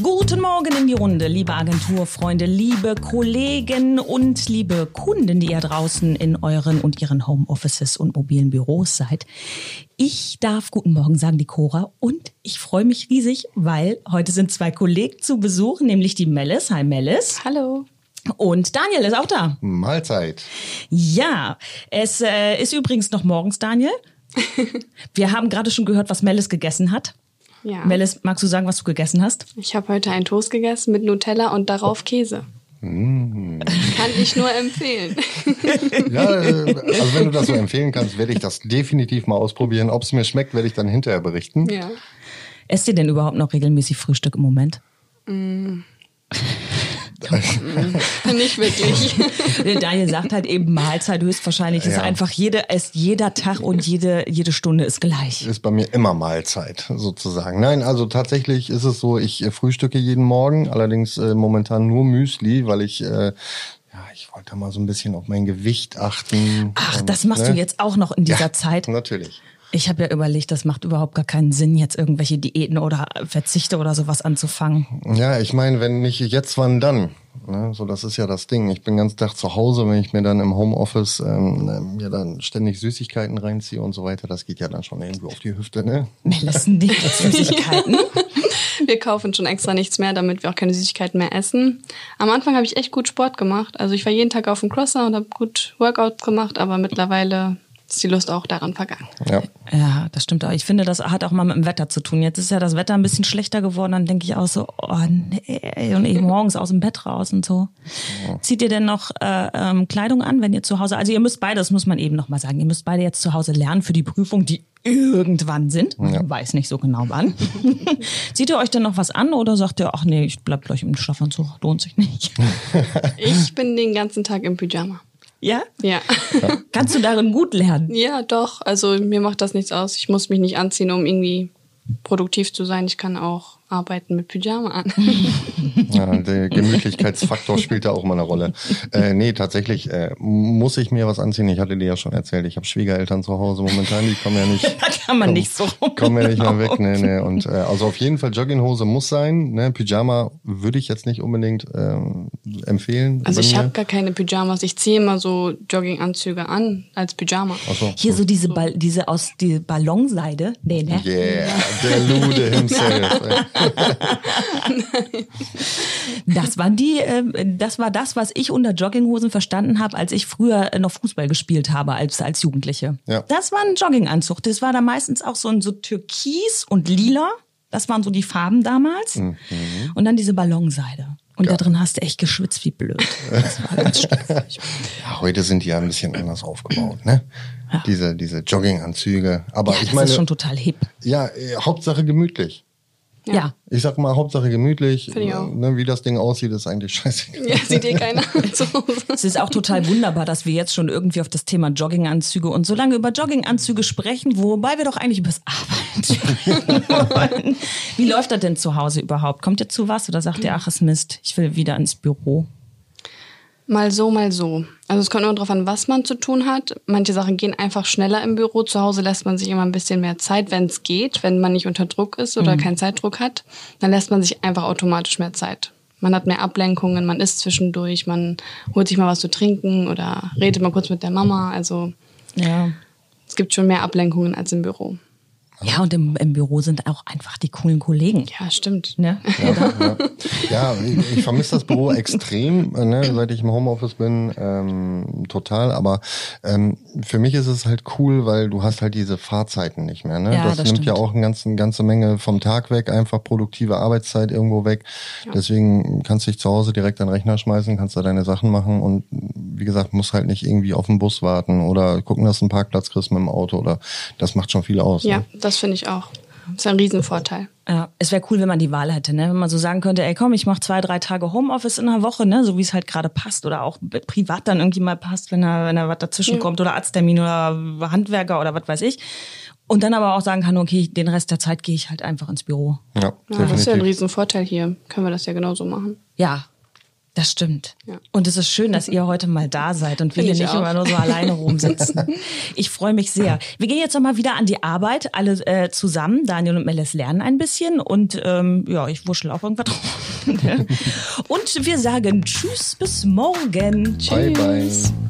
Guten Morgen in die Runde, liebe Agenturfreunde, liebe Kollegen und liebe Kunden, die ihr draußen in euren und ihren Homeoffices und mobilen Büros seid. Ich darf guten Morgen sagen, die Cora, und ich freue mich riesig, weil heute sind zwei Kollegen zu Besuch, nämlich die Melis. Hi Melis. Hallo. Und Daniel ist auch da. Mahlzeit. Ja, es äh, ist übrigens noch morgens, Daniel. Wir haben gerade schon gehört, was Melis gegessen hat. Ja. Melis, magst du sagen, was du gegessen hast? Ich habe heute einen Toast gegessen mit Nutella und darauf Käse. Kann ich nur empfehlen. Ja, äh, also wenn du das so empfehlen kannst, werde ich das definitiv mal ausprobieren. Ob es mir schmeckt, werde ich dann hinterher berichten. ja. Esst ihr denn überhaupt noch regelmäßig Frühstück im Moment? Nicht wirklich. Daniel sagt halt eben Mahlzeit höchstwahrscheinlich. Ist Ja. einfach jede, ist jeder Tag und jede, jede Stunde ist gleich. Ist bei mir immer Mahlzeit sozusagen. Nein, also tatsächlich ist es so, ich äh, frühstücke jeden Morgen, allerdings äh, momentan nur Müsli, weil ich äh, ja, ich wollte mal so ein bisschen auf mein Gewicht achten. Ach, Und, das machst du ne? jetzt auch noch in dieser ja, Zeit. Natürlich. Ich habe ja überlegt, das macht überhaupt gar keinen Sinn, jetzt irgendwelche Diäten oder Verzichte oder sowas anzufangen. Ja, ich meine, wenn nicht jetzt, wann dann? Ne? So, das ist ja das Ding. Ich bin ganzen Tag zu Hause, wenn ich mir dann im Homeoffice ähm, äh, mir dann ständig Süßigkeiten reinziehe und so weiter, das geht ja dann schon irgendwo auf die Hüfte, ne? Melissen nicht Süßigkeiten. Wir kaufen schon extra nichts mehr, damit wir auch keine Süßigkeiten mehr essen. Am Anfang habe ich echt gut Sport gemacht. Also ich war jeden Tag auf dem Crosser und habe gut Workouts gemacht, aber mittlerweile ist die Lust auch daran vergangen. Ja. Ja, das stimmt auch. Ich finde, das hat auch mal mit dem Wetter zu tun. Jetzt ist ja das Wetter ein bisschen schlechter geworden. Dann denke ich auch so, oh nee, und ich morgens aus dem Bett raus und so. Zieht ihr denn noch äh, ähm, Kleidung an, wenn ihr zu Hause? Also ihr müsst beide, das muss man eben noch mal sagen. Ihr müsst beide jetzt zu Hause lernen für die Prüfung, die irgendwann sind. Man weiß nicht so genau wann. Zieht ihr euch denn noch was an oder sagt ihr, ach nee, ich bleib gleich im Schlafanzug, lohnt sich nicht? Ich bin den ganzen Tag im Pyjama. Ja? Ja. Kannst du darin gut lernen? Ja, doch. Also mir macht das nichts aus. Ich muss mich nicht anziehen, um irgendwie produktiv zu sein. Ich kann auch arbeiten mit Pyjama an. Ja, der Gemütlichkeitsfaktor spielt da auch mal eine Rolle. Äh, nee, tatsächlich äh, muss ich mir was anziehen. Ich hatte dir ja schon erzählt, ich habe Schwiegereltern zu Hause momentan, die kommen ja nicht. Da kann man nicht so rum. Kommen ja nicht mehr weg, nee, nee. Und äh, also auf jeden Fall Jogginghose muss sein. Ne? Pyjama würde ich jetzt nicht unbedingt ähm, empfehlen. Also ich habe gar keine Pyjamas. Ich ziehe immer so Jogginganzüge an als Pyjama. Ach so. Hier so diese, Ball, diese aus die Ballonseide. Nee, ne? Yeah, der Lude himself. Das waren die, äh, das war das, was ich unter Jogginghosen verstanden habe, als ich früher noch Fußball gespielt habe als als Jugendliche. Ja. Das war ein Jogginganzug. Das war da meistens auch so ein so Türkis und lila. Das waren so die Farben damals. Mhm. Und dann diese Ballonseide. Und da drin hast du echt geschwitzt wie blöd. Das war ganz. Ja, heute sind die ja ein bisschen anders aufgebaut, ne? Ja. Diese, diese Jogginganzüge. Aber Ja, ich das meine, ist schon total hip. ja, äh, Hauptsache gemütlich. Ja. Ich sag mal, Hauptsache gemütlich. Finde ich auch. Ne, wie das Ding aussieht, ist eigentlich scheiße. Ja, sieht eh keiner zu Hause. Es ist auch total wunderbar, dass wir jetzt schon irgendwie auf das Thema Jogginganzüge und so lange über Jogginganzüge sprechen, wobei wir doch eigentlich über das Arbeiten wollen. Wie läuft das denn zu Hause überhaupt? Kommt ihr zu was oder sagt ihr, ach, es Mist, ich will wieder ins Büro? Mal so, mal so. Also es kommt immer darauf an, was man zu tun hat. Manche Sachen gehen einfach schneller im Büro. Zu Hause lässt man sich immer ein bisschen mehr Zeit, wenn es geht, wenn man nicht unter Druck ist oder keinen Zeitdruck hat. Dann lässt man sich einfach automatisch mehr Zeit. Man hat mehr Ablenkungen, man isst zwischendurch, man holt sich mal was zu trinken oder redet mal kurz mit der Mama. Also Ja. es gibt schon mehr Ablenkungen als im Büro. Ja, und im, im Büro sind auch einfach die coolen Kollegen. Ja, stimmt. Ne? Ja, ich, ich vermisse das Büro extrem, äh, ne, seit ich im Homeoffice bin, ähm, total. Aber ähm, für mich ist es halt cool, weil du hast halt diese Fahrzeiten nicht mehr. Ne? Ja, das, das nimmt stimmt. ja auch eine ganze, ganze Menge vom Tag weg, einfach produktive Arbeitszeit irgendwo weg. Deswegen kannst du dich zu Hause direkt an den Rechner schmeißen, kannst da deine Sachen machen und wie gesagt, musst halt nicht irgendwie auf den Bus warten oder gucken, dass du einen Parkplatz kriegst mit dem Auto oder das macht schon viel aus. Ja, Ne? Das finde ich auch. Das ist ein Riesenvorteil. Ja, es wäre cool, wenn man die Wahl hätte, ne? Wenn man so sagen könnte, ey komm, ich mache zwei, drei Tage Homeoffice in der Woche, ne? So wie es halt gerade passt oder auch privat dann irgendwie mal passt, wenn da, wenn da was dazwischen Ja. kommt oder Arzttermin oder Handwerker oder was weiß ich. Und dann aber auch sagen kann, okay, den Rest der Zeit gehe ich halt einfach ins Büro. Ja, Ja, das ist ja ein. Riesenvorteil hier. Können wir das ja genauso machen. Ja, Das stimmt. Ja. Und es ist schön, dass ihr heute mal da seid und wir hier nicht auch. immer nur so alleine rumsitzen. ich freue mich sehr. Wir gehen jetzt nochmal wieder an die Arbeit, alle äh, zusammen. Daniel und Meles lernen ein bisschen und ähm, ja, ich wuschel auch irgendwas drauf. und wir sagen Tschüss, bis morgen. Tschüss. Bye, bye.